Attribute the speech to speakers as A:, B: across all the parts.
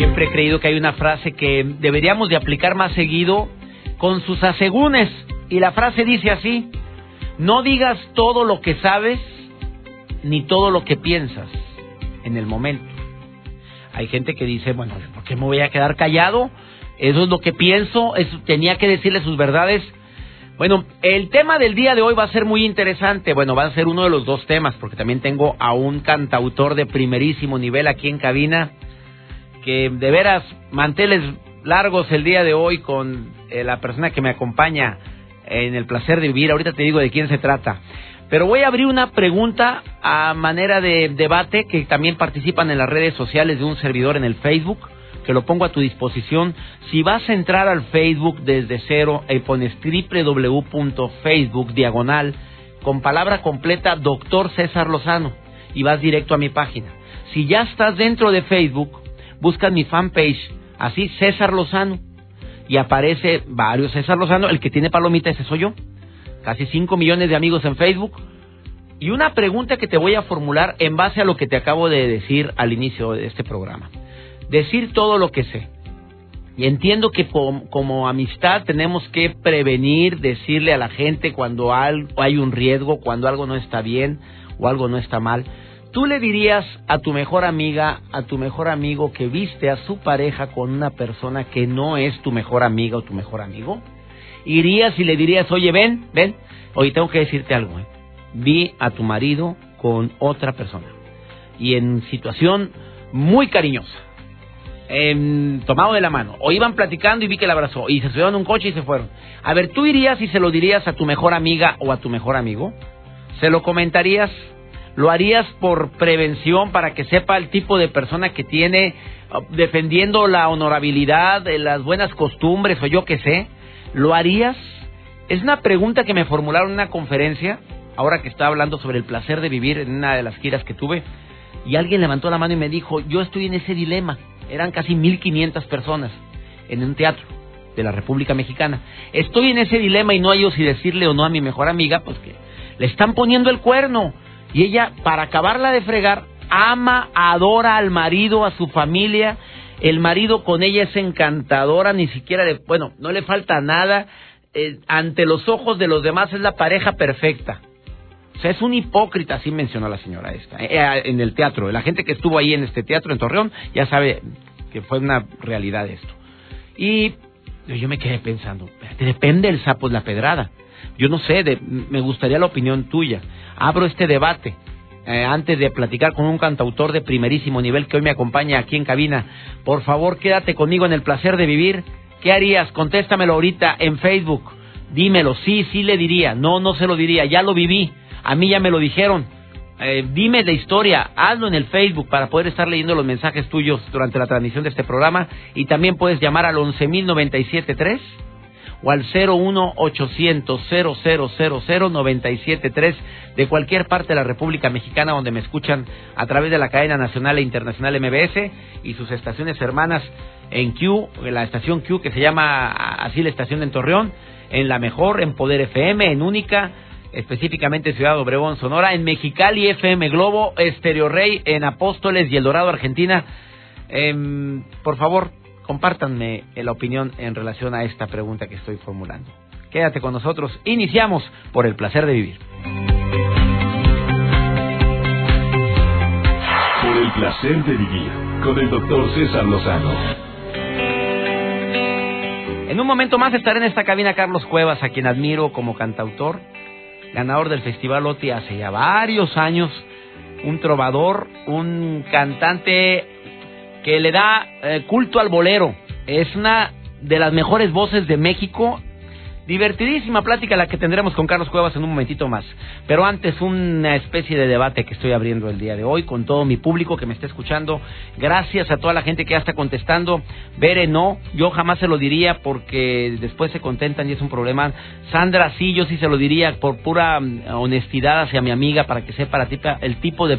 A: Siempre he creído que hay una frase que deberíamos de aplicar más seguido con sus asegúnes. Y la frase dice así, no digas todo lo que sabes ni todo lo que piensas en el momento. Hay gente que dice, bueno, ¿por qué me voy a quedar callado? Eso es lo que pienso, eso, tenía que decirle sus verdades. Bueno, el tema del día de hoy va a ser muy interesante. Bueno, va a ser uno de los dos temas, porque también tengo a un cantautor de primerísimo nivel aquí en cabina, que de veras manteles largos el día de hoy con eh, la persona que me acompaña en el placer de vivir. Ahorita te digo de quién se trata. Pero voy a abrir una pregunta a manera de debate que también participan en las redes sociales de un servidor en el Facebook, que lo pongo a tu disposición. Si vas a entrar al Facebook desde cero y pones www.facebook diagonal con palabra completa Doctor César Lozano y vas directo a mi página. Si ya estás dentro de Facebook, buscas mi fanpage, así César Lozano, y aparece varios César Lozano, el que tiene palomita ese soy yo, casi 5 millones de amigos en Facebook. Y una pregunta que te voy a formular en base a lo que te acabo de decir al inicio de este programa. Decir todo lo que sé. Y entiendo que como, amistad tenemos que prevenir, decirle a la gente cuando hay un riesgo, cuando algo no está bien o algo no está mal. ¿Tú le dirías a tu mejor amiga, a tu mejor amigo que viste a su pareja con una persona que no es tu mejor amiga o tu mejor amigo? ¿Irías y le dirías, oye, ven, ven, oye, tengo que decirte algo, ¿eh? vi a tu marido con otra persona y en situación muy cariñosa, tomado de la mano, o iban platicando y vi que la abrazó y se subieron a un coche y se fueron. A ver, ¿tú irías y se lo dirías a tu mejor amiga o a tu mejor amigo? ¿Se lo comentarías? ¿Lo harías por prevención para que sepa el tipo de persona que tiene uh, defendiendo la honorabilidad, las buenas costumbres o yo qué sé? ¿Lo harías? Es una pregunta que me formularon en una conferencia, ahora que estaba hablando sobre el placer de vivir en una de las giras que tuve, y alguien levantó la mano y me dijo, yo estoy en ese dilema. Eran casi 1.500 personas en un teatro de la República Mexicana. Estoy en ese dilema y no hay si decirle o no a mi mejor amiga, pues que le están poniendo el cuerno y ella, para acabarla de fregar, ama, adora al marido, a su familia. El marido con ella es encantadora, ni siquiera le, bueno, no le falta nada. Eh, ante los ojos de los demás es la pareja perfecta. O sea, es un hipócrita, así mencionó la señora esta, eh, eh, en el teatro. La gente que estuvo ahí en este teatro en Torreón ya sabe que fue una realidad esto. Y yo me quedé pensando, depende el sapo de la pedrada. Yo no sé, me gustaría la opinión tuya. Abro este debate. Eh, antes de platicar con un cantautor de primerísimo nivel que hoy me acompaña aquí en cabina, por favor quédate conmigo en el placer de vivir. ¿Qué harías? Contéstamelo ahorita en Facebook. Dímelo, sí, sí le diría. No, no se lo diría, ya lo viví. A mí ya me lo dijeron. Eh, dime de historia, hazlo en el Facebook para poder estar leyendo los mensajes tuyos durante la transmisión de este programa. Y también puedes llamar al 11.097.3 o al 01800 973 de cualquier parte de la República Mexicana donde me escuchan a través de la cadena nacional e internacional MBS y sus estaciones hermanas en Q, la estación Q que se llama así la estación en Torreón, en La Mejor, en Poder FM, en Única, específicamente Ciudad Obregón, Sonora, en Mexicali FM Globo, Estereo Rey, en Apóstoles y El Dorado, Argentina. Em, por favor, compártanme la opinión en relación a esta pregunta que estoy formulando. Quédate con nosotros. Iniciamos por el placer de vivir.
B: Por el placer de vivir con el doctor César Lozano.
A: En un momento más estaré en esta cabina Carlos Cuevas, a quien admiro como cantautor, ganador del Festival OTI hace ya varios años, un trovador, un cantante que le da eh, culto al bolero. Es una de las mejores voces de México. Divertidísima plática la que tendremos con Carlos Cuevas en un momentito más. Pero antes, una especie de debate que estoy abriendo el día de hoy con todo mi público que me está escuchando. Gracias a toda la gente que ya está contestando. Bere, no, yo jamás se lo diría porque después se contentan y es un problema. Sandra, sí, yo sí se lo diría por pura mm, honestidad hacia mi amiga para que sepa el tipo de,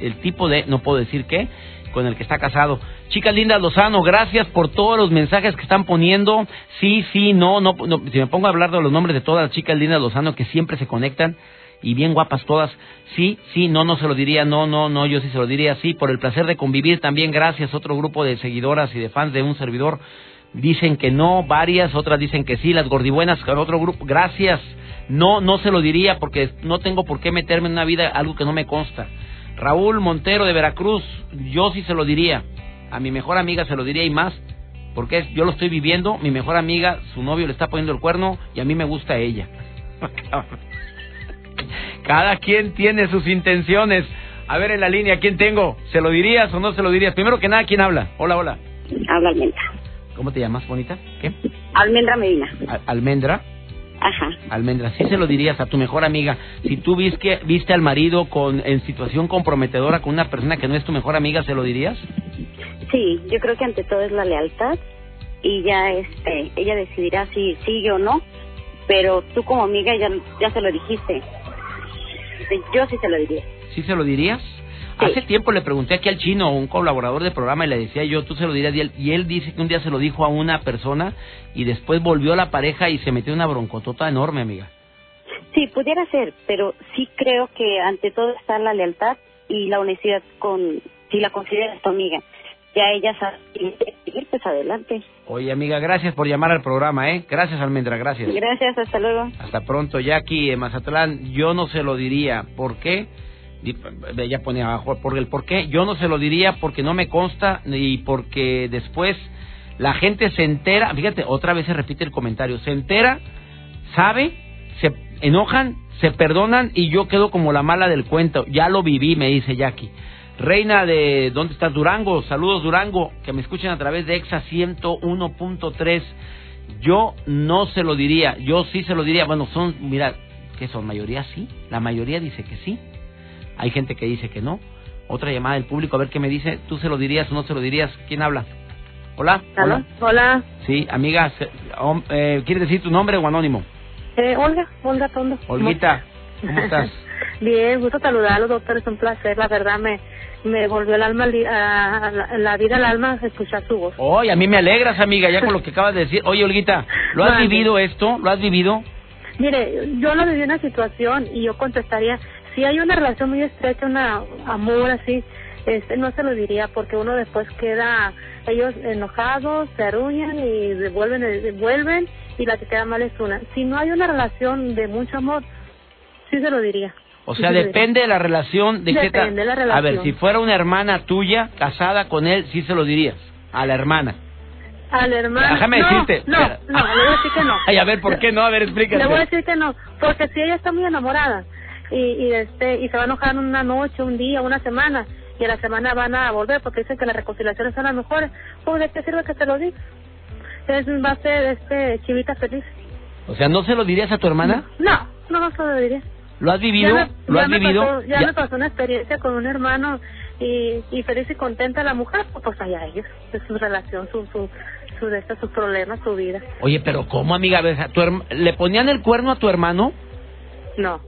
A: el tipo de, no puedo decir qué, con el que está casado. Chicas lindas Lozano, gracias por todos los mensajes que están poniendo. Sí, sí, no, no, si me pongo a hablar de los nombres de todas las chicas lindas Lozano que siempre se conectan y bien guapas todas. Sí, sí, no, no se lo diría, no, no, no, yo sí se lo diría, sí, por el placer de convivir también, gracias. Otro grupo de seguidoras y de fans de un servidor dicen que no, varias, otras dicen que sí, las gordibuenas, otro grupo, gracias. No, no se lo diría porque no tengo por qué meterme en una vida algo que no me consta. Raúl Montero de Veracruz, yo sí se lo diría. A mi mejor amiga se lo diría y más, porque yo lo estoy viviendo. Mi mejor amiga, su novio le está poniendo el cuerno y a mí me gusta ella. Cada quien tiene sus intenciones. A ver en la línea, ¿quién tengo? ¿Se lo dirías o no se lo dirías? Primero que nada, ¿quién habla? Hola, hola.
C: Habla Almendra.
A: ¿Cómo te llamas, bonita? ¿Qué?
C: Almendra Medina.
A: ¿Almendra?
C: Ajá.
A: Almendra, sí se lo dirías a tu mejor amiga. Si tú viste, viste al marido con, en situación comprometedora con una persona que no es tu mejor amiga, ¿se lo dirías?
C: Sí, yo creo que ante todo es la lealtad y ya este, ella decidirá si sigue o no, pero tú como amiga ya, ya se lo dijiste. Yo sí se lo diría.
A: ¿Sí se lo dirías? Hace tiempo le pregunté aquí al chino, un colaborador del programa, y le decía yo, tú se lo dirías, y él, y él dice que un día se lo dijo a una persona y después volvió a la pareja y se metió una broncotota enorme, amiga.
C: Sí, pudiera ser, pero sí creo que ante todo está la lealtad y la honestidad con, si la consideras tu amiga. Ya ella sabe ir, pues adelante.
A: Oye, amiga, gracias por llamar al programa, ¿eh? Gracias, Almendra, gracias.
C: Gracias, hasta luego.
A: Hasta pronto, Jackie, en Mazatlán, yo no se lo diría. ¿Por qué? Ella pone abajo por el por qué. Yo no se lo diría porque no me consta y porque después la gente se entera. Fíjate, otra vez se repite el comentario. Se entera, sabe, se enojan, se perdonan y yo quedo como la mala del cuento. Ya lo viví, me dice Jackie. Reina de, ¿dónde estás? Durango. Saludos, Durango. Que me escuchen a través de EXA 101.3. Yo no se lo diría. Yo sí se lo diría. Bueno, son, mira, que son mayoría sí. La mayoría dice que sí. Hay gente que dice que no. Otra llamada del público, a ver qué me dice. ¿Tú se lo dirías o no se lo dirías? ¿Quién habla? Hola.
C: Hola. Hola.
A: Sí, amiga, eh, ¿quieres decir tu nombre o anónimo?
C: Eh, Olga, Olga Tondo.
A: Olguita, ¿cómo estás?
C: Bien, gusto saludarlo, doctor, es un placer, la verdad me me volvió el alma a, la, vida al alma escuchar su voz.
A: Oye, a mí me alegras, amiga, ya con lo que acabas de decir. Oye, Olguita, ¿lo has vivido esto? ¿Lo has vivido?
C: Mire, yo lo viví una situación y yo contestaría, si hay una relación muy estrecha, un amor así, este, no se lo diría porque uno después queda ellos enojados, se arruñan y devuelven, devuelven y la que queda mal es una. Si no hay una relación de mucho amor, sí se lo diría.
A: O sea, depende de la relación de
C: Depende de la relación.
A: A ver, si fuera una hermana tuya casada con él, sí se lo dirías a la hermana.
C: A la hermana.
A: Déjame
C: no,
A: decirte.
C: No, no, le voy a decir que no.
A: Ay, a ver, ¿por qué no? A ver, explícate.
C: Le voy a decir que no, porque si ella está muy enamorada y, y este y se va a enojar una noche, un día, una semana y a la semana van a volver porque dicen que las reconciliaciones son las mejores, pues de qué sirve que te lo diga. Entonces va a ser este chivita feliz.
A: O sea, ¿no se lo dirías a tu hermana?
C: No, no, no se lo diría.
A: ¿Lo has vivido? ¿Lo has vivido?
C: ya, me pasó una experiencia con un hermano y, y feliz y contenta la mujer, pues allá ellos, es su relación, su, su, su, de sus problemas, su vida.
A: Oye, pero ¿cómo, amiga? ¿Le ponían el cuerno a tu hermano?
C: No.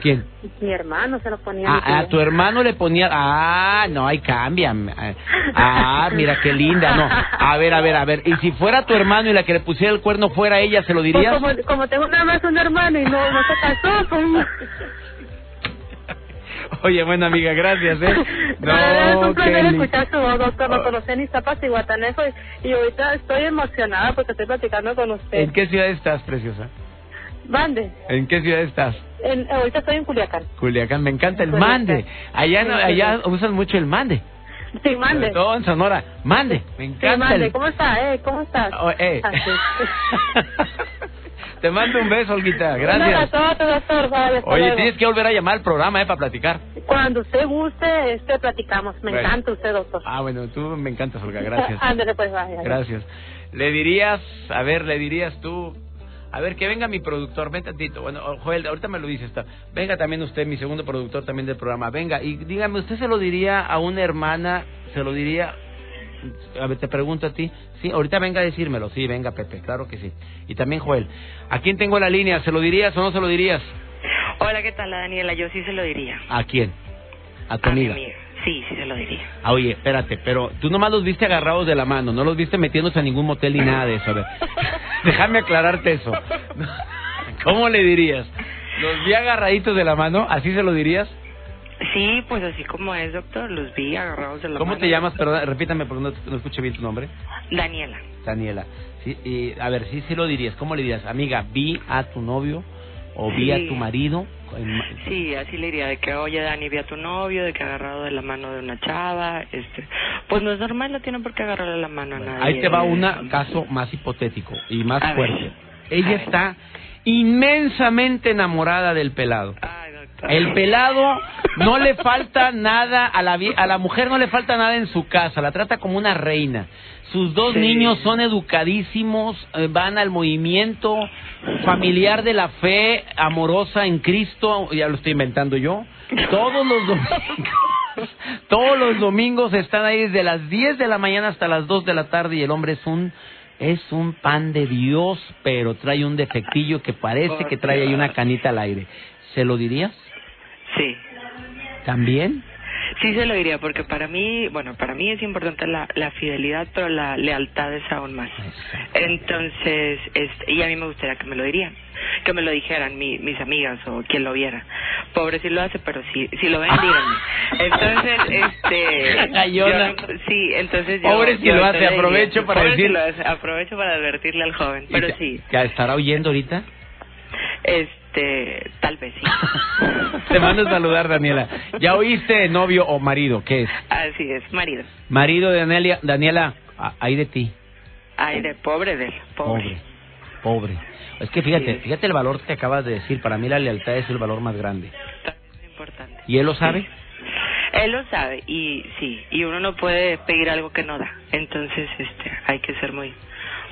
A: ¿Quién?
C: Mi hermano se lo ponía.
A: Ah, a tu hermano le ponía. Ah, no, ahí cambia. Ah, mira qué linda, no. A ver, a ver, a ver. ¿Y si fuera tu hermano y la que le pusiera el cuerno fuera ella, se lo pues dirías?
C: como, como, tengo nada más un hermano y no, no se casó, pues...
A: Oye, buena amiga, gracias, ¿eh?
C: No, es un placer escuchar su voz, doctor. Lo conocí en Iztapas y Guatanejo y, y ahorita estoy emocionada porque estoy platicando con usted.
A: ¿En qué ciudad estás, preciosa?
C: Mande.
A: ¿En qué ciudad estás?
C: En, ahorita estoy en Culiacán.
A: Culiacán, me encanta el mande. Allá no, allá usan mucho el mande.
C: Sí, mande.
A: todo en Sonora. Mande, me encanta.
C: Sí, mande. ¿Cómo estás? Eh? ¿Cómo estás?
A: Oh, eh. Ah, Te mando un beso, Olguita. Gracias.
C: doctor.
A: Oye, tienes que volver a llamar al programa, ¿eh? Para platicar.
C: Cuando usted guste, este, platicamos. Me encanta usted, doctor.
A: Ah, bueno, tú me encantas, Olga. Gracias.
C: Ándale, pues, vaya.
A: Gracias. Le dirías, a ver, le dirías tú A ver, que venga mi productor, ven tantito. Bueno, Joel, ahorita me lo dice. Está. Venga también usted, mi segundo productor también del programa. Venga, y dígame, ¿usted se lo diría a una hermana? ¿Se lo diría? A ver, te pregunto a ti. Sí, ahorita venga a decírmelo. Sí, venga, Pepe, claro que sí. Y también Joel. ¿A quién tengo la línea? ¿Se lo dirías o no se lo dirías?
D: Hola, ¿qué tal, Daniela? Yo sí se lo diría.
A: ¿A quién? A tu
D: A mi
A: amiga.
D: amiga. Sí, sí se lo diría.
A: Ah, oye, espérate, pero tú nomás los viste agarrados de la mano, no los viste metiéndose a ningún motel ni nada de eso. A ver, déjame aclararte eso. ¿Cómo le dirías? ¿Los vi agarraditos de la mano? ¿Así se lo dirías?
D: Sí, pues así como es, doctor. Los vi agarrados de la
A: ¿Cómo
D: mano.
A: te llamas? Perdón, repítame porque no, no escuché bien tu nombre.
D: Daniela.
A: Daniela. Sí, y, a ver, sí, sí lo dirías. ¿Cómo le dirías? Amiga, vi a tu novio o vi a tu marido.
D: Sí, así le diría, de que, oye, Dani, vi a tu novio, de que ha agarrado de la mano de una chava, este... Pues no es normal, no tiene por qué agarrarle la mano a nadie.
A: Ahí te va un caso más hipotético y más
D: A ver.
A: fuerte. Ella
D: A ver.
A: está inmensamente enamorada del pelado.
D: Ay.
A: El pelado no le falta nada a la a la mujer no le falta nada en su casa, la trata como una reina. Sus dos
D: Sí.
A: niños son educadísimos, eh, van al movimiento familiar de la fe amorosa en Cristo, ya lo estoy inventando yo. Todos los domingos, todos los domingos están ahí desde las 10 de la mañana hasta las 2 de la tarde y el hombre es un es un pan de Dios, pero trae un defectillo que parece que trae ahí una canita al aire. ¿Se lo dirías?
D: Sí.
A: ¿También?
D: Sí se lo diría, porque para mí, bueno, para mí es importante la, la fidelidad, pero la lealtad es aún más. Entonces, este, y a mí me gustaría que me lo dirían, que me lo dijeran mi- mis amigas o quien lo viera. Pobre si lo hace, pero si, si lo ven, díganme. Entonces, este... Yo- sí, entonces yo...
A: Pobre si lo hace,
D: diría,
A: aprovecho para
D: si
A: decir-
D: lo hace, aprovecho para advertirle al joven, pero
A: ¿Y te-
D: sí,
A: ¿Que estará oyendo ahorita?
D: Este, tal vez sí.
A: Te mando a saludar, Daniela. ¿Ya oíste novio o marido? ¿Qué es?
D: Así es, marido.
A: Marido de Daniela, Daniela, de ti.
D: Ay, de pobre de él, pobre.
A: Pobre, pobre. Es que fíjate,
D: Sí.
A: fíjate el valor que acabas de decir. Para mí la lealtad es el valor más grande.
D: Es importante.
A: ¿Y él lo sabe?
D: Él lo sabe y sí, y uno no puede pedir algo que no da. Entonces, este, hay que ser muy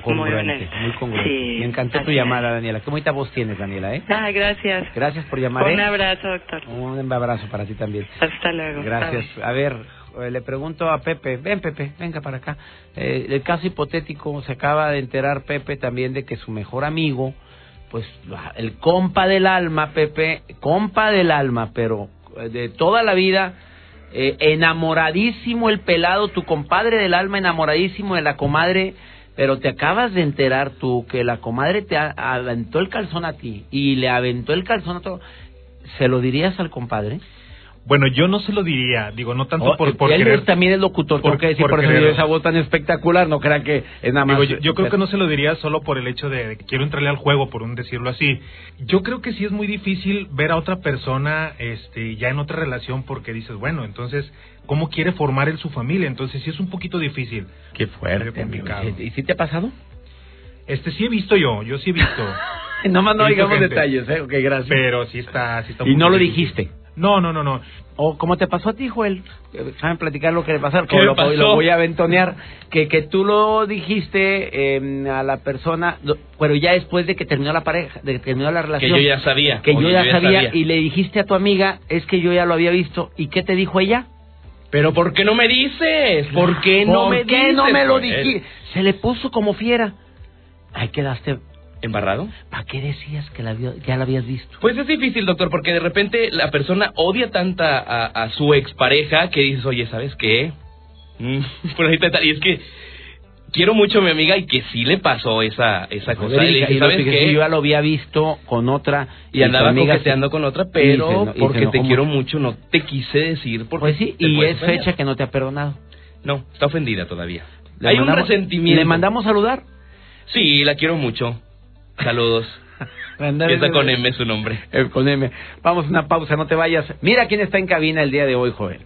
A: Congruente, muy congruente.
D: Sí,
A: Me encantó tu llamada, Daniela. Qué bonita voz tienes, Daniela, ¿eh?
D: Ah, gracias.
A: Gracias por llamar.
D: Un
A: ¿eh?
D: abrazo, doctor.
A: Un abrazo para ti también.
D: Hasta luego.
A: Gracias.
D: Bye.
A: A ver, eh, le pregunto a Pepe. Ven, Pepe, venga para acá. Eh, el caso hipotético, se acaba de enterar Pepe también de que su mejor amigo, pues el compa del alma, Pepe, compa del alma, pero de toda la vida, eh, enamoradísimo el pelado, tu compadre del alma, enamoradísimo de la comadre. Pero te acabas de enterar tú que la comadre te aventó el calzón a ti y le aventó el calzón a todo. ¿Se lo dirías al compadre?
E: Bueno, yo no se lo diría, digo, no tanto
A: Oh,
E: por, por
A: él
E: querer...
A: es también el locutor,
E: por-
A: que decir,
E: por
A: por, eso
E: querer.
A: esa voz tan espectacular, no crean que es nada más...
E: Digo, yo, yo creo que no se lo diría solo por el hecho de, de que quiero entrarle al juego, por un decirlo así. Yo creo que sí es muy difícil ver a otra persona este, ya en otra relación porque dices, bueno, entonces, ¿cómo quiere formar él su familia? Entonces sí es un poquito difícil.
A: Qué fuerte,
E: complicado.
A: amigo. ¿Y si te ha pasado?
E: Este sí he visto yo, yo sí he visto.
A: No
E: He visto
A: digamos
E: gente.
A: detalles, ¿eh? Ok, gracias.
E: Pero sí está, sí está
A: y no lo dijiste.
E: No, no, no, no.
A: O como te pasó a ti, Joel. Déjame platicar lo que le pasó.
F: ¿Qué me
A: lo, voy a aventonear. Que, que tú lo dijiste eh, a la persona, pero ya después de que terminó la pareja, de que terminó la
F: Que
A: relación.
F: yo ya sabía.
A: que yo ya sabía, y le dijiste a tu amiga, es que yo ya lo había visto. ¿Y qué te dijo ella?
F: Pero ¿por qué no me dices? ¿Por qué no
A: ¿Por
F: me
A: qué
F: dices?
A: no me lo
F: Joel?
A: dijiste? Se le puso como fiera. Ahí quedaste.
F: ¿Embarrado?
A: ¿Para qué decías que la ya la habías visto?
F: Pues es difícil, doctor, porque de repente la persona odia tanta a, a su expareja que dices, oye, ¿sabes qué? Mm, por ahí está- y es que quiero mucho a mi amiga y que sí le pasó esa, esa cosa. Y dije, ¿sabes
A: que
F: qué?
A: yo ya lo había visto con otra.
F: Y andaba coqueteando
A: se-
F: con otra, pero porque te quiero
A: mucho.
F: no te quise decir porque
A: Pues sí, y es fecha que no te ha perdonado.
F: No, está ofendida todavía.
A: Le
F: Hay un resentimiento.
A: ¿Le mandamos saludar?
F: Sí, la quiero mucho. Saludos. Empieza con M su nombre.
A: Eh, con M. Vamos a una pausa, no te vayas. Mira quién está en cabina el día de hoy, Joel.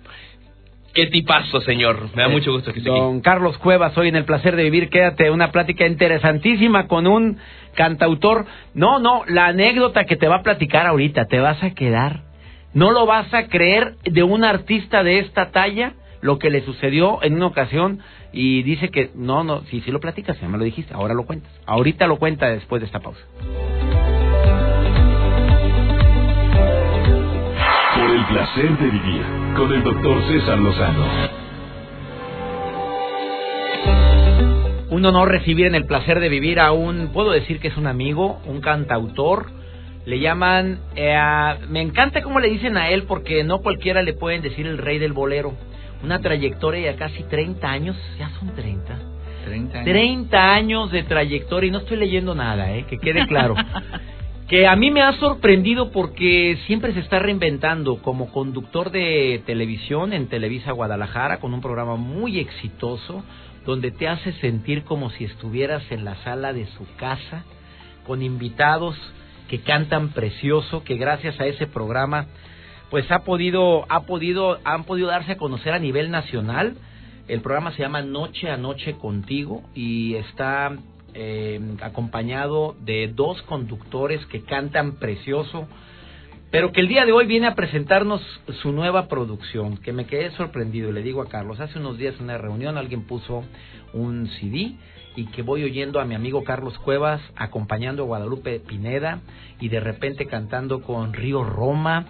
F: Qué tipazo, señor. Me da
A: Eh,
F: mucho gusto que esté aquí.
A: Don Carlos Cuevas, hoy en el placer de vivir, quédate, una plática interesantísima con un cantautor. No, no, la anécdota que te va a platicar ahorita, te vas a quedar. No lo vas a creer de un artista de esta talla lo que le sucedió en una ocasión y dice que no, no, sí, sí lo platicas, ya me lo dijiste, ahora lo cuentas. Ahorita lo cuenta después de esta pausa.
B: Placer de vivir con el doctor César Lozano.
A: un honor recibir en el placer de vivir a un, puedo decir que es un amigo, un cantautor. Le llaman, eh, me encanta cómo le dicen a él porque no cualquiera le pueden decir el rey del bolero. Una trayectoria de casi 30 años, ya son 30. 30 años. 30 años de trayectoria y no estoy leyendo nada, eh, que quede claro. que a mí me ha sorprendido porque siempre se está reinventando como conductor de televisión en Televisa Guadalajara con un programa muy exitoso donde te hace sentir como si estuvieras en la sala de su casa, con invitados que cantan precioso, que gracias a ese programa pues ha podido, ha podido, han podido darse a conocer a nivel nacional. El programa se llama Noche a Noche Contigo y está eh, acompañado de dos conductores que cantan precioso pero que el día de hoy viene a presentarnos su nueva producción, que me quedé sorprendido y le digo a Carlos, hace unos días en una reunión alguien puso un CD y que voy oyendo a mi amigo Carlos Cuevas acompañando a Guadalupe Pineda y de repente cantando con Río Roma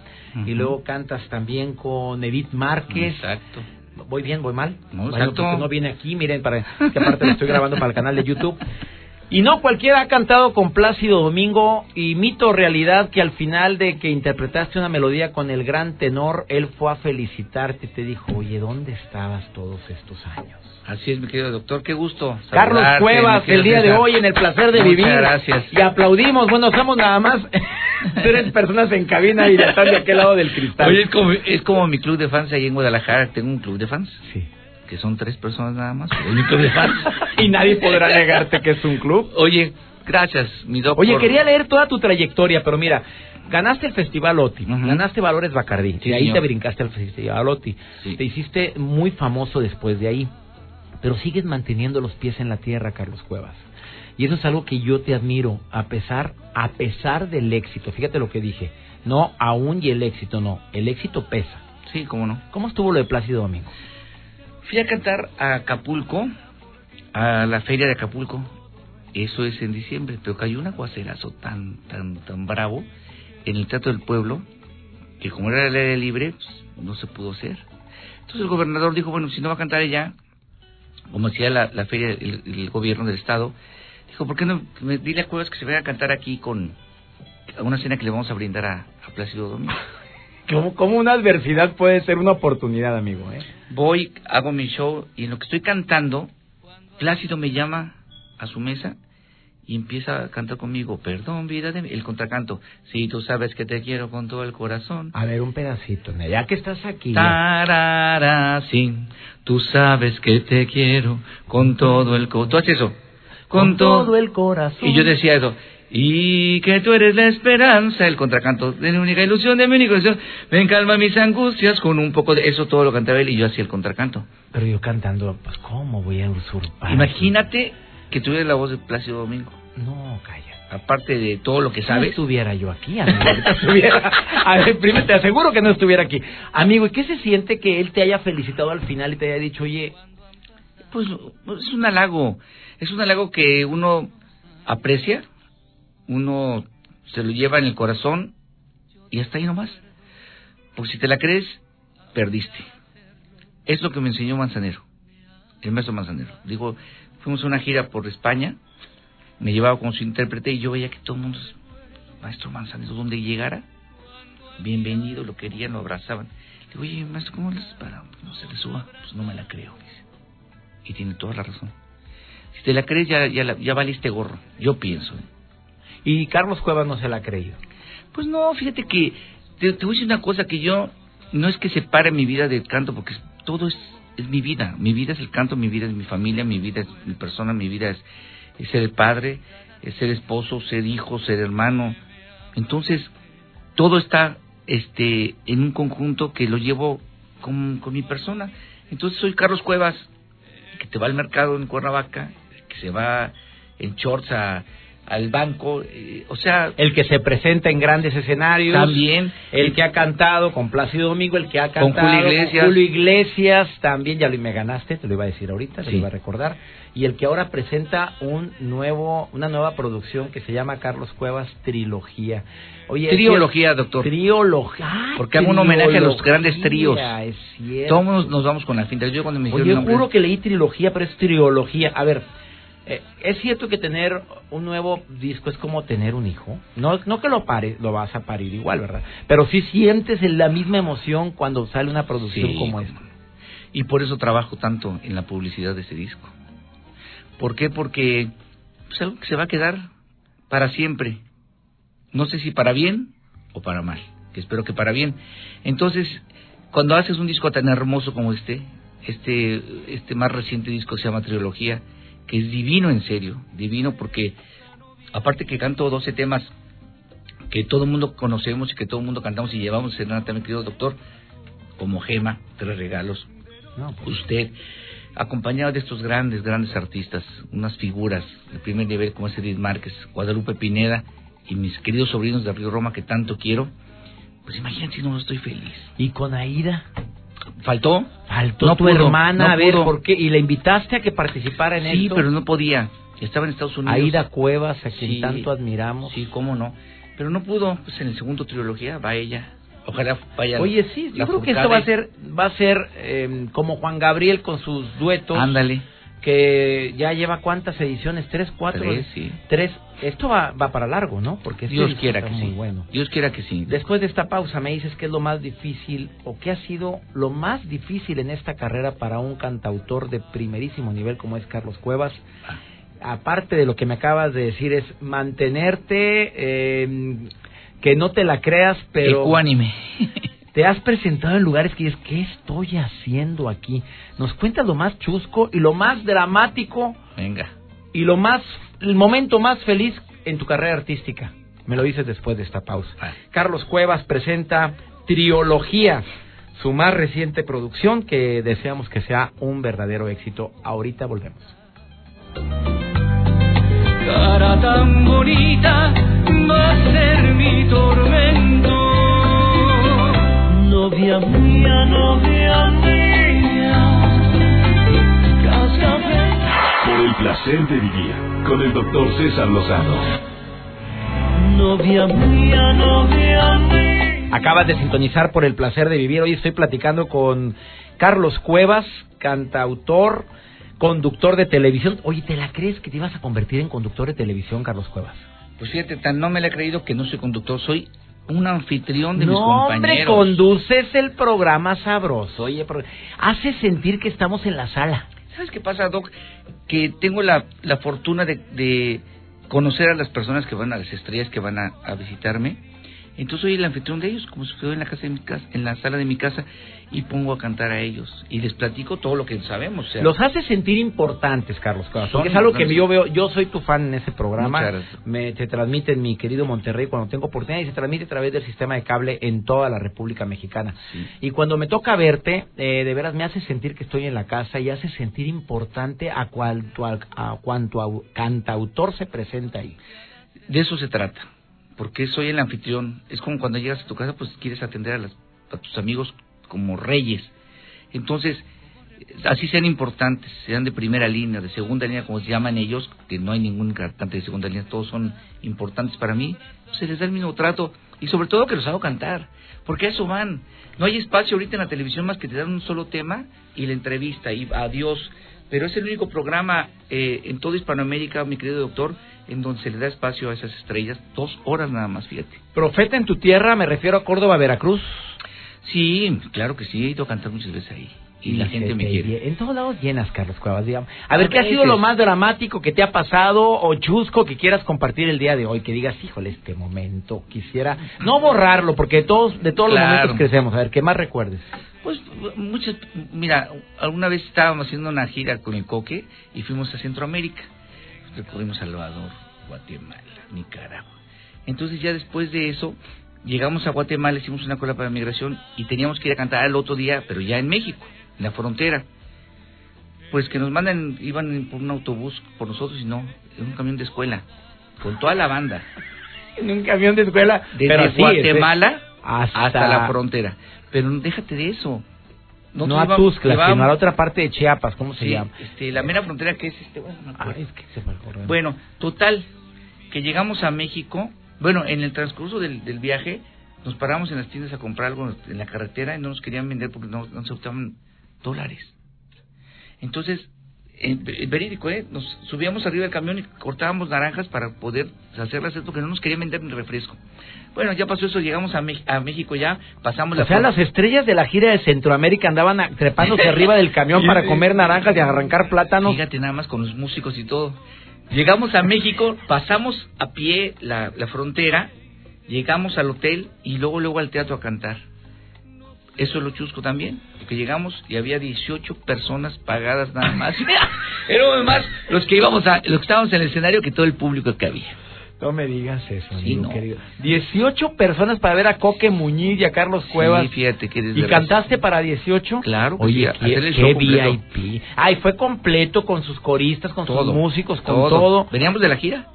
A: y luego cantas también con Edith Márquez.
G: Exacto.
A: ¿Voy bien? ¿Voy mal?
G: No,
A: porque no viene aquí, miren, para que aparte lo estoy grabando para el canal de YouTube. Y no cualquiera ha cantado con Plácido Domingo y mito realidad que al final de que interpretaste una melodía con el gran tenor, él fue a felicitarte y te dijo, oye, ¿dónde estabas todos estos años?
G: Así es, mi querido doctor, qué gusto.
A: Carlos Cuevas, el día de hoy en el placer de vivir.
G: gracias.
A: Y aplaudimos, bueno, somos nada más tres personas en cabina y están de aquel lado del cristal.
G: Oye, es como, es como mi club de fans ahí en Guadalajara, tengo un club de fans.
A: Sí
G: que son tres personas nada más, el club de fans.
A: y nadie podrá negarte que es un club.
G: Oye, gracias, mi doctor.
A: Oye, quería leer toda tu trayectoria, pero mira, ganaste el Festival OTI, ganaste Valores Bacardí, y ahí te brincaste al Festival OTI. Te hiciste muy famoso después de ahí, pero sigues manteniendo los pies en la tierra, Carlos Cuevas. Y eso es algo que yo te admiro, a pesar, a pesar del éxito. Fíjate lo que dije. No aún y el éxito, no. El éxito pesa.
G: Sí, cómo no.
A: ¿Cómo estuvo lo de Plácido Domingo?
G: Fui a cantar a Acapulco, a la feria de Acapulco. Eso es en diciembre, pero cayó un aguacerazo tan, tan, tan bravo en el Teatro del Pueblo que como era el aire libre, pues, no se pudo hacer. Entonces el gobernador dijo, bueno, si no va a cantar ella, como la, la feria, el, gobierno del estado, dijo, ¿por qué no me dile a Cuevas que se venga a cantar aquí con una cena que le vamos a brindar a, a Plácido Domingo?
A: ¿Cómo, una adversidad puede ser una oportunidad, amigo? ¿eh?
G: Voy, hago mi show y en lo que estoy cantando, Plácido me llama a su mesa y empieza a cantar conmigo, perdón, vida de mí, el contracanto, si tú sabes que te quiero con todo el corazón.
A: A ver, un pedacito, ya que estás aquí.
G: Tarara, sí, tú sabes que te quiero con todo el corazón. ¿Tú haces eso?
A: Con, todo el corazón.
G: Y yo decía eso, y que tú eres la esperanza, el contracanto de mi única ilusión, de mi única ilusión. Ven, calma mis angustias con un poco de eso, todo lo cantaba él y yo hacía el contracanto.
A: Pero yo cantando, pues, ¿cómo voy a usurpar?
G: Imagínate que tuviera la voz de Plácido Domingo.
A: No, calla.
G: Aparte de todo lo que sabes.
A: No estuviera yo aquí, amigo. estuviera, a ver, primero te aseguro que no estuviera aquí. Amigo, ¿y qué se siente que él te haya felicitado al final y te haya dicho, oye.
G: Pues es un halago. Es un halago que uno aprecia uno se lo lleva en el corazón y hasta ahí nomás. Porque si te la crees, perdiste. Es lo que me enseñó Manzanero, el maestro Manzanero. Digo, fuimos a una gira por España, me llevaba con su intérprete y yo veía que todo el mundo, maestro Manzanero, donde llegara, bienvenido, lo querían, lo abrazaban. Digo, oye, maestro, ¿cómo les para? No se le suba. Pues no me la creo. Y tiene toda la razón. Si te la crees, ya, ya, ya valiste gorro. Yo pienso. ¿eh?
A: Y Carlos Cuevas no se la ha creído.
G: Pues no, fíjate que te, voy a decir una cosa que yo no es que separe mi vida del canto, porque todo es, es mi vida. Mi vida es el canto, mi vida es mi familia, mi vida es mi persona, mi vida es, ser el padre, es ser esposo, ser hijo, ser hermano. Entonces, todo está este en un conjunto que lo llevo con, con mi persona. Entonces soy Carlos Cuevas, que te va al mercado en Cuernavaca, que se va en shorts a al banco, eh, o sea,
A: El que se presenta en grandes escenarios.
G: también
A: El que ha cantado con Plácido Domingo, el que ha
G: Con
A: cantado
G: Julio Iglesias.
A: Julio Iglesias, también ya lo, me ganaste, te lo iba a decir ahorita, te lo iba a recordar. Y el que ahora presenta un nuevo, una nueva producción que se llama Carlos Cuevas Trilogía. Oye, cierto,
G: doctor.
A: Trilogía. ah,
G: Porque hago un homenaje a los grandes tríos.
A: Es
G: todos nos, vamos con la finta. Yo cuando me dijeron
A: Oye,
G: nombre-
A: juro que leí trilogía, pero es trilogía. A ver, es cierto que tener un nuevo disco es como tener un hijo. No, no que lo pares, lo vas a parir igual, ¿verdad? Pero sí sientes la misma emoción cuando sale una producción
G: Sí,
A: como esta.
G: Y por eso trabajo tanto en la publicidad de ese disco. ¿Por qué? Porque es algo que se va a quedar para siempre. No sé si para bien o para mal, que espero que para bien. Entonces, cuando haces un disco tan hermoso como este, este, este más reciente disco se llama Trilogía, que es divino en serio, divino porque aparte que canto 12 temas que todo el mundo conocemos y que todo el mundo cantamos y llevamos serenata, mi querido doctor, como Gema, Tres Regalos,
A: No, pues,
G: usted, acompañado de estos grandes, grandes artistas, unas figuras de primer nivel como es Edith Márquez, Guadalupe Pineda y mis queridos sobrinos de Río Roma que tanto quiero, pues imagínense si no estoy feliz.
A: Y con Aida,
G: ¿Faltó?
A: faltó
G: No
A: tu
G: pudo,
A: hermana,
G: no
A: a ver,
G: pudo.
A: ¿por qué? ¿Y la invitaste a que participara en
G: Sí,
A: esto?
G: pero no podía. Estaba en Estados Unidos.
A: Aida Cuevas, a quien
G: Sí.
A: tanto admiramos.
G: Sí, cómo no. Pero no pudo. Pues en el segundo trilogía va ella. Ojalá vaya.
A: Oye, sí, yo creo que esto va a ser, va a ser eh, como Juan Gabriel con sus duetos.
G: Ándale.
A: Que ya lleva cuántas ediciones, tres, cuatro,
G: Tres, sí.
A: tres. Esto va, va para largo, ¿no? Porque
G: Dios quiera que
A: muy
G: sí.
A: bueno.
G: Dios quiera que sí.
A: Después de esta pausa me dices qué es lo más difícil o qué ha sido lo más difícil en esta carrera para un cantautor de primerísimo nivel como es Carlos Cuevas. Aparte de lo que me acabas de decir es mantenerte, eh, que no te la creas, pero
G: Ecuánime.
A: Te has presentado en lugares que dices, ¿qué estoy haciendo aquí? Nos cuentas lo más chusco y lo más dramático
G: Venga.
A: y lo más, el momento más feliz en tu carrera artística. Me lo dices después de esta pausa.
G: Ah.
A: Carlos Cuevas presenta Triología, su más reciente producción que deseamos que sea un verdadero éxito. Ahorita volvemos.
H: cara tan bonita va a ser mi tormento. Novia mía, novia mía.
B: Por el placer de vivir con el doctor César Lozano.
H: Novia mía, novia mía.
A: Acabas de sintonizar por el placer de vivir. Hoy estoy platicando con Carlos Cuevas, cantautor, conductor de televisión. Oye, ¿te la crees que te ibas a convertir en conductor de televisión, Carlos Cuevas?
G: Pues fíjate, tan no me la he creído que no soy conductor, soy un anfitrión de mis
A: no, hombre,
G: compañeros.
A: conduces el programa sabroso. Oye, hace sentir que estamos en la sala.
G: ¿Sabes qué pasa, Doc? Que tengo la, la fortuna de, de conocer a las personas que van a las estrellas que van a, a visitarme. Entonces soy el anfitrión de ellos, como si estuviera en la casa de mi casa, en la sala de mi casa y pongo a cantar a ellos y les platico todo lo que sabemos. o sea,
A: Los hace sentir importantes, Carlos Porque es algo que yo veo, yo soy tu fan en ese programa. Me, se transmite en mi querido Monterrey cuando tengo oportunidad y se transmite a través del sistema de cable en toda la República Mexicana.
G: Sí.
A: Y cuando me toca verte, eh, de veras me hace sentir que estoy en la casa y hace sentir importante a cuanto, a, a cuanto au- cantautor se presenta ahí.
G: De eso se trata, porque soy el anfitrión. Es como cuando llegas a tu casa, pues quieres atender a, las- a tus amigos como reyes. Entonces, así sean importantes, sean de primera línea, de segunda línea, como se llaman ellos, que no hay ningún cantante de segunda línea, todos son importantes para mí, pues se les da el mismo trato y sobre todo que los hago cantar, porque a eso van. No hay espacio ahorita en la televisión más que te dan un solo tema y la entrevista y adiós. Pero es el único programa eh, en toda Hispanoamérica, mi querido doctor, en donde se le da espacio a esas estrellas, dos horas nada más, fíjate.
A: Profeta en tu tierra, me refiero a Córdoba, Veracruz.
G: Sí, claro que sí, he ido a cantar muchas veces ahí. Y, la gente me quiere.
A: En todos lados llenas, Carlos Cuevas. digamos. A ver, ¿qué ha sido lo más dramático que te ha pasado o chusco que quieras compartir el día de hoy? Que digas, híjole, este momento, quisiera... No borrarlo, porque de todos, de todos los momentos crecemos. A ver, ¿qué más recuerdes?
G: Pues muchas, mira, alguna vez estábamos haciendo una gira con el Coque y fuimos a Centroamérica. Recorrimos Salvador, Guatemala, Nicaragua. Entonces ya después de eso, llegamos a Guatemala, hicimos una cola para migración y teníamos que ir a cantar al otro día, pero ya en México, la frontera. Pues que nos mandan, iban por un autobús por nosotros y no, en un camión de escuela. con toda la banda,
A: En un camión de escuela.
G: desde
A: pero
G: Guatemala
A: este, hasta,
G: hasta la frontera. Pero déjate de eso.
A: No, a Tuxtla,
G: llevábamos-
A: sino a la otra parte de Chiapas, ¿cómo se
G: sí,
A: llama?
G: este, la mera frontera que es este, bueno, no me acuerdo.
A: Ay, es que se me ocurrió.
G: Bueno, total, que llegamos a México. Bueno, en el transcurso del, del viaje, nos paramos en las tiendas a comprar algo en la carretera y no nos querían vender porque no, no se aceptaban dólares. Entonces, en, en verídico, ¿eh? Nos subíamos arriba del camión y cortábamos naranjas para poder hacerlas esto, porque no nos querían vender ni refresco. Bueno, ya pasó eso, llegamos a, México ya, pasamos la
A: O sea, las estrellas de la gira de Centroamérica andaban a- trepándose arriba del camión para comer naranjas y arrancar plátanos.
G: Fíjate nada más con los músicos y todo. Llegamos a México, pasamos a pie la, la frontera, llegamos al hotel y luego luego al teatro a cantar. Eso es lo chusco también, porque llegamos y había 18 personas pagadas nada más. Éramos más los que íbamos a, los que estábamos en el escenario que todo el público que había.
A: No me digas eso,
G: Sí,
A: amigo
G: no.
A: querido. 18 personas para ver a Coque Muñiz y a Carlos Cuevas.
G: Sí, fíjate que
A: ¿Y cantaste para 18?
G: Claro
A: Oye,
G: sí,
A: qué. VIP. Ay, fue completo con sus coristas, con
G: todo,
A: sus músicos, con todo.
G: Veníamos de la gira.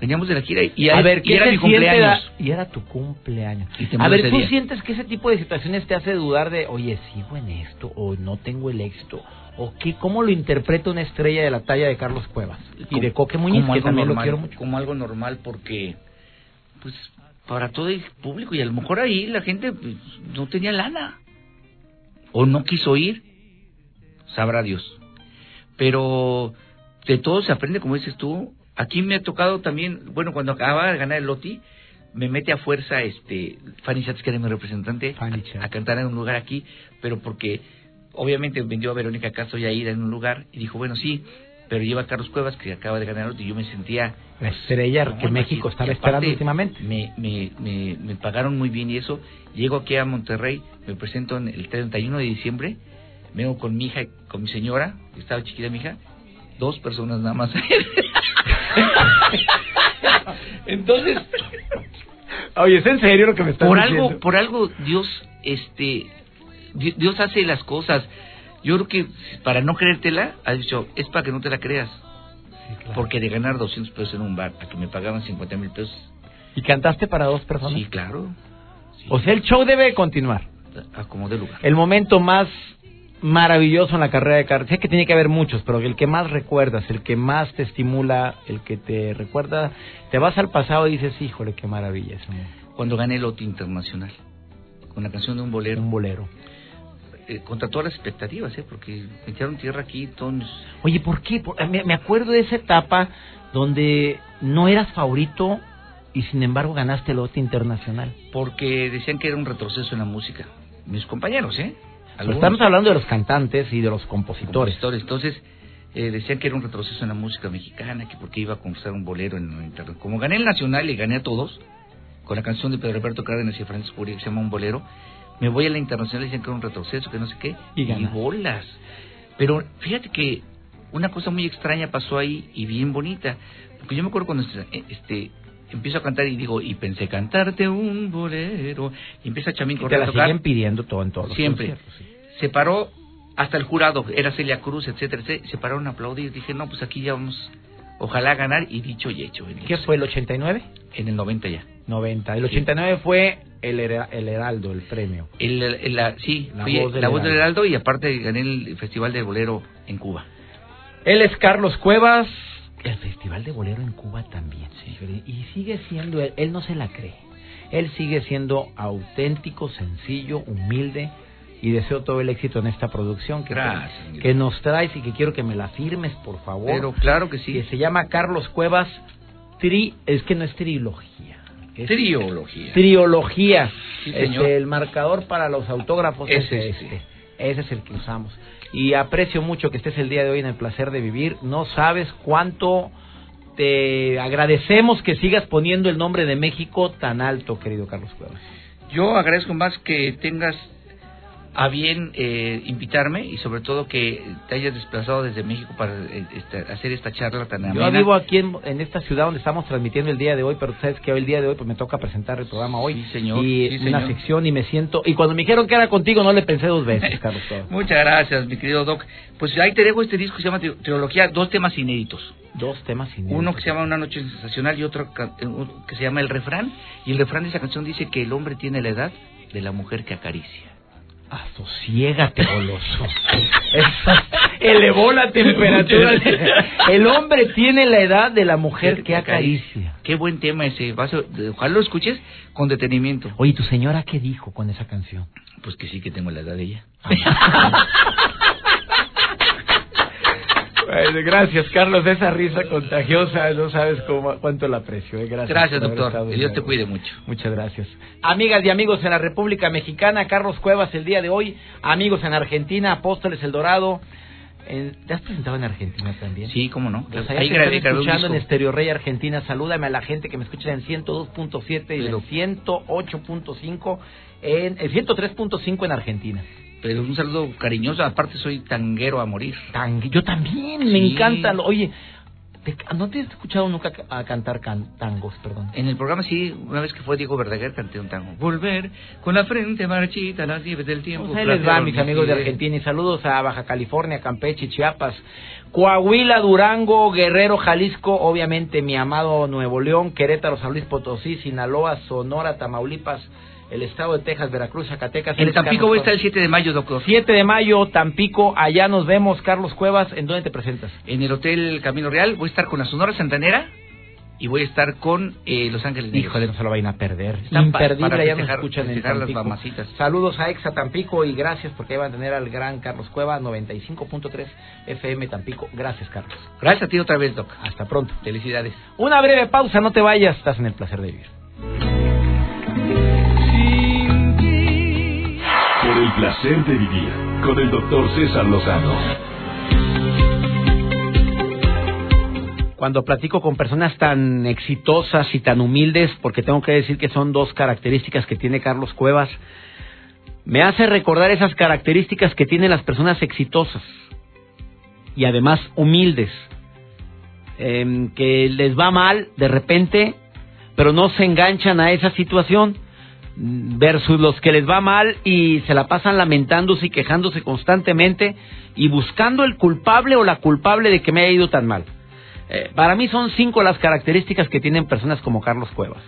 G: Veníamos de la gira y,
A: a
G: y
A: ver, ¿qué
G: era mi cumpleaños.
A: Y era tu cumpleaños.
G: Y
A: A ver, ¿tú
G: día.
A: sientes que ese tipo de situaciones te hace dudar de, oye, sigo en esto o no tengo el éxito? ¿O qué, cómo lo interpreta una estrella de la talla de Carlos Cuevas? Y de Coque Muñiz,
G: como
A: que
G: algo
A: también lo quiero mucho.
G: Como algo normal porque, pues, para todo el público y a lo mejor ahí la gente pues, no tenía lana o no quiso ir, sabrá Dios. Pero de todo se aprende, como dices tú. Aquí me ha tocado también, bueno, cuando acababa de ganar el Loti, me mete a fuerza este Fanny Schatz, que era mi representante, a, cantar en un lugar aquí, pero porque obviamente vendió a Verónica Castro y a Ida en un lugar y dijo, bueno, sí, pero lleva a Carlos Cuevas, que acaba de ganar el Loti, y yo me sentía
A: La estrella
G: no,
A: que México estaba esperando últimamente.
G: Me, me, me, me pagaron muy bien y eso. Llego aquí a Monterrey, me presento en el 31 de diciembre, vengo con mi hija, con mi señora, que estaba chiquita mi hija, dos personas nada más. Entonces,
A: Oye, ¿es en serio lo que me estás
G: por
A: diciendo?
G: algo, por algo Dios, este, Di- Dios hace las cosas. Yo creo que para no creértela, ha dicho, es para que no te la creas.
A: Sí, claro.
G: Porque de ganar 200 pesos en un bar a que me pagaban 50 mil pesos,
A: ¿Y cantaste para dos personas?
G: sí, claro. Sí,
A: O sea, el show debe continuar.
G: a como de lugar.
A: El momento más maravilloso en la carrera de Carlos. Sé que tiene que haber muchos, pero el que más recuerdas, el que más te estimula, el que te recuerda, te vas al pasado y dices, híjole, qué maravilla es
G: Cuando gané el Loto Internacional, con la canción de un bolero,
A: un bolero.
G: eh, contra todas las expectativas, ¿eh? porque me echaron tierra aquí, todos
A: Oye, ¿por qué? Por- me, me acuerdo de esa etapa donde no eras favorito y sin embargo ganaste el lote internacional.
G: porque decían que era un retroceso en la música. Mis compañeros, ¿eh?
A: Pero estamos hablando de los cantantes y de los compositores.
G: compositores. Entonces, eh, decían que era un retroceso en la música mexicana, que porque iba a conquistar un bolero en el internet. Como gané el nacional y gané a todos, con la canción de Pedro Alberto Cárdenas y Francisco Uribe que se llama Un Bolero, me voy a la internacional y dicen que era un retroceso, que no sé qué,
A: Y ganas.
G: bolas. Pero fíjate que una cosa muy extraña pasó ahí y bien bonita, porque yo me acuerdo cuando este, empiezo a cantar y digo, y pensé cantarte un bolero, y empieza Chamín
A: te
G: Correa
A: la
G: tocar
A: siguen pidiendo todo en todos los
G: siempre.
A: sí.
G: Se paró hasta el jurado, era Celia Cruz, etcétera, etcétera, se pararon a aplaudir. Dije, no, pues aquí ya vamos, ojalá ganar, y dicho y hecho.
A: ¿Qué fue el 89?
G: En el 90 ya.
A: 90. El 89 fue el, Hera- el Heraldo, el premio.
G: El, el- la, sí,
A: La
G: fui
A: voz del
G: la voz del.
A: Heraldo
G: y aparte gané el Festival de Bolero en Cuba.
A: Él es Carlos Cuevas. El Festival de Bolero en Cuba también. Y sigue siendo él. Él no se la cree. Él sigue siendo auténtico, sencillo, humilde. Y deseo todo el éxito en esta producción que,
G: Gracias,
A: que nos traes y que quiero que me la firmes, por favor.
G: Pero claro que sí.
A: que se llama Carlos Cuevas Tri. Es que no es trilogía. Es
G: Triología.
A: Triología.
G: Sí,
A: Este, el marcador para los autógrafos es este.
G: sí.
A: Ese es el que usamos. Y aprecio mucho que estés el día de hoy en el placer de vivir. No sabes cuánto te agradecemos que sigas poniendo el nombre de México tan alto, querido Carlos Cuevas.
G: Yo agradezco más que tengas a bien eh, invitarme y sobre todo que te hayas desplazado desde México para eh, este, hacer esta charla tan amena.
A: Yo vivo aquí en, en esta ciudad donde estamos transmitiendo el día de hoy, pero sabes que hoy el día de hoy pues me toca presentar el programa hoy.
G: Sí, señor.
A: Y
G: Sí,
A: una
G: señor.
A: sección y me siento... Y cuando me dijeron que era contigo no le pensé dos veces, Carlos.
G: Muchas gracias, mi querido Doc. Pues ahí te dejo este disco que se llama Tri- Trilogía, dos temas inéditos.
A: Dos temas inéditos.
G: Uno que se llama Una noche sensacional y otro eh, que se llama El refrán. Y el refrán de esa canción dice que el hombre tiene la edad de la mujer que acaricia.
A: Asosiégate, goloso. Elevó la temperatura. El hombre tiene la edad de la mujer que acaricia.
G: Qué buen tema ese. Vas a- ojalá lo escuches con detenimiento.
A: Oye, ¿tu señora qué dijo con esa canción?
G: Pues que sí que tengo la edad de ella.
A: Bueno, gracias, Carlos. Esa risa contagiosa, no sabes cómo, cuánto la aprecio. eh. Gracias,
G: doctor. Que Dios te
A: de
G: cuide mucho.
A: Muchas gracias. Amigas y amigos en la República Mexicana, Carlos Cuevas el día de hoy. Amigos en Argentina, Apóstoles El Dorado. En- ¿Te has presentado en Argentina también?
G: Sí, cómo no.
A: Pues allá
G: Ahí grabé,
A: están escuchando en
G: disco.
A: Estéreo Rey Argentina. Salúdame a la gente que me escucha en 102.7 y
G: Pero-
A: en 108.5 en el 103.5 en Argentina.
G: Pero un saludo cariñoso. Aparte, soy tanguero a morir.
A: Yo también, me encanta. lo- Oye, ¿no te he escuchado nunca ca- a cantar can- tangos, perdón?
G: En el programa sí, una vez que fue Diego Verdaguer, canté un tango. Volver con la frente marchita, las nieves del tiempo.
A: Pues ahí les va, mis amigos de. Argentina, y saludos a Baja California, Campeche, Chiapas, Coahuila, Durango, Guerrero, Jalisco, obviamente mi amado Nuevo León, Querétaro, San Luis Potosí, Sinaloa, Sonora, Tamaulipas, el estado de Texas, Veracruz, Zacatecas.
G: En
A: Eres
G: Tampico voy a estar el
A: Cuevas.
G: 7 de mayo, doctor.
A: 7 de mayo, Tampico, allá nos vemos, Carlos Cuevas, ¿en dónde te presentas?
G: En el Hotel Camino Real voy a estar con la Sonora Santanera y voy a estar con eh, Los Ángeles Negros.
A: Híjole, no se lo vayan a perder.
G: Están
A: Imperdible,
G: para
A: allá nos
G: festejar-
A: escuchan en
G: las mamacitas.
A: Saludos a Exa Tampico y gracias porque ahí van a tener al gran Carlos Cueva, 95.3 FM Tampico. Gracias, Carlos.
G: Gracias a ti otra vez, Doc.
A: Hasta pronto.
G: Felicidades.
A: Una breve pausa, no te vayas, estás en el placer de vivir.
B: Placer de vivir con el doctor César Lozano.
A: Cuando platico con personas tan exitosas y tan humildes, porque tengo que decir que son dos características que tiene Carlos Cuevas, me hace recordar esas características que tienen las personas exitosas y además humildes, em, que les va mal de repente, pero no se enganchan a esa situación, versus los que les va mal y se la pasan lamentándose y quejándose constantemente y buscando el culpable o la culpable de que me haya ido tan mal. Eh, para mí son cinco las características que tienen personas como Carlos Cuevas.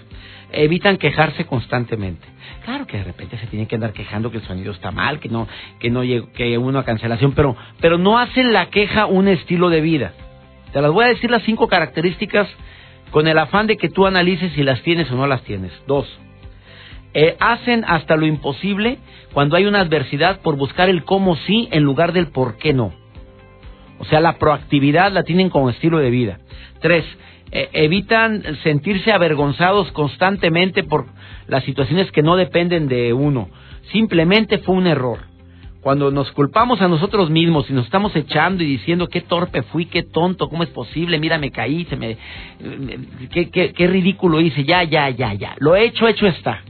A: Evitan quejarse constantemente. Claro que de repente se tienen que andar quejando que el sonido está mal, que no, que no llegó, que una cancelación, pero, pero no hacen la queja un estilo de vida. Te las voy a decir las cinco características con el afán de que tú analices si las tienes o no las tienes. Dos, eh, hacen hasta lo imposible cuando hay una adversidad por buscar el cómo sí en lugar del por qué no. O sea, la proactividad la tienen como estilo de vida. Tres, eh, evitan sentirse avergonzados constantemente por las situaciones que no dependen de uno. Simplemente fue un error. Cuando nos culpamos a nosotros mismos y nos estamos echando y diciendo qué torpe fui, qué tonto, cómo es posible, mira, me caí, se me, qué, qué- qué ridículo hice, ya, ya, ya, ya. Lo hecho, hecho está.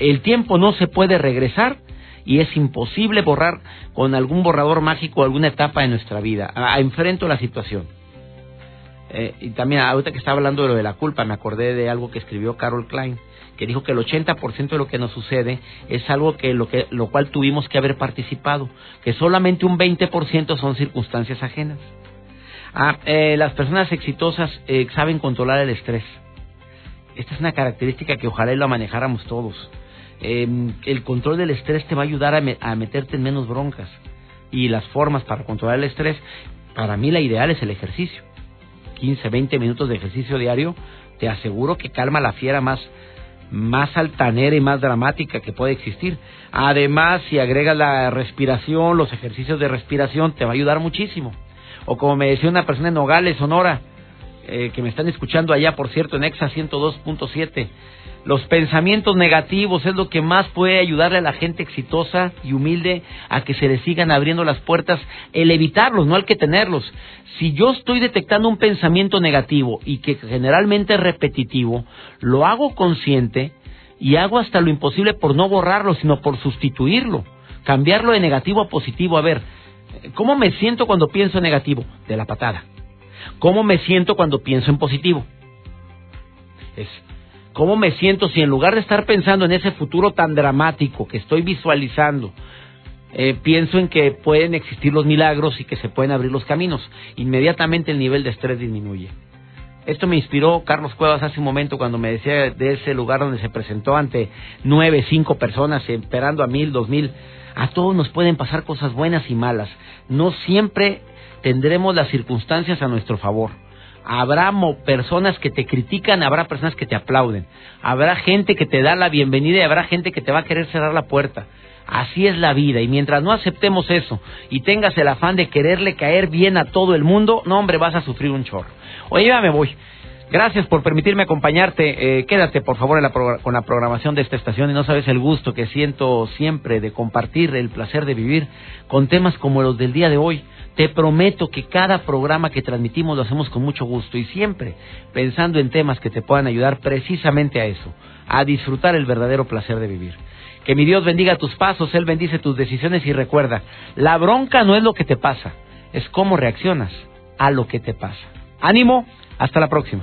A: El tiempo no se puede regresar y es imposible borrar con algún borrador mágico alguna etapa de nuestra vida. A- a- enfrento la situación. Eh, y también ahorita que estaba hablando de lo de la culpa, me acordé de algo que escribió Carol Klein, que dijo que el 80% de lo que nos sucede es algo que lo que lo cual tuvimos que haber participado, que solamente un 20% son circunstancias ajenas. Ah, eh, las personas exitosas eh, saben controlar el estrés. Esta es una característica que ojalá y la manejáramos todos. Eh, el control del estrés te va a ayudar a, me- a meterte en menos broncas. Y las formas para controlar el estrés, para mí la ideal es el ejercicio. 15, 20 minutos de ejercicio diario, te aseguro que calma la fiera más, más altanera y más dramática que puede existir. Además, si agregas la respiración, los ejercicios de respiración, te va a ayudar muchísimo. O como me decía una persona en Nogales, Sonora, eh, que me están escuchando allá, por cierto, en EXA 102.7. Los pensamientos negativos es lo que más puede ayudarle a la gente exitosa y humilde a que se le sigan abriendo las puertas, el evitarlos, no al que tenerlos. Si yo estoy detectando un pensamiento negativo y que generalmente es repetitivo, lo hago consciente y hago hasta lo imposible por no borrarlo, sino por sustituirlo. cambiarlo de negativo a positivo. A ver, ¿cómo me siento cuando pienso en negativo? De la patada. ¿Cómo me siento cuando pienso en positivo? Es, ¿cómo me siento si en lugar de estar pensando en ese futuro tan dramático que estoy visualizando, eh, pienso en que pueden existir los milagros y que se pueden abrir los caminos? Inmediatamente el nivel de estrés disminuye. Esto me inspiró Carlos Cuevas hace un momento cuando me decía de ese lugar donde se presentó ante nueve, cinco personas, esperando a mil, dos mil. A todos nos pueden pasar cosas buenas y malas. No siempre tendremos las circunstancias a nuestro favor. Habrá personas que te critican, habrá personas que te aplauden, habrá gente que te da la bienvenida y habrá gente que te va a querer cerrar la puerta. Así es la vida y mientras no aceptemos eso y tengas el afán de quererle caer bien a todo el mundo, no hombre, vas a sufrir un chorro. Oye, ya me voy. Gracias por permitirme acompañarte. Eh, quédate, por favor, con la programación de esta estación y no sabes el gusto que siento siempre de compartir el placer de vivir con temas como los del día de hoy. Te prometo que cada programa que transmitimos lo hacemos con mucho gusto y siempre pensando en temas que te puedan ayudar precisamente a eso, a disfrutar el verdadero placer de vivir. Que mi Dios bendiga tus pasos, Él bendice tus decisiones y recuerda, la bronca no es lo que te pasa, es cómo reaccionas a lo que te pasa. Ánimo, hasta la próxima.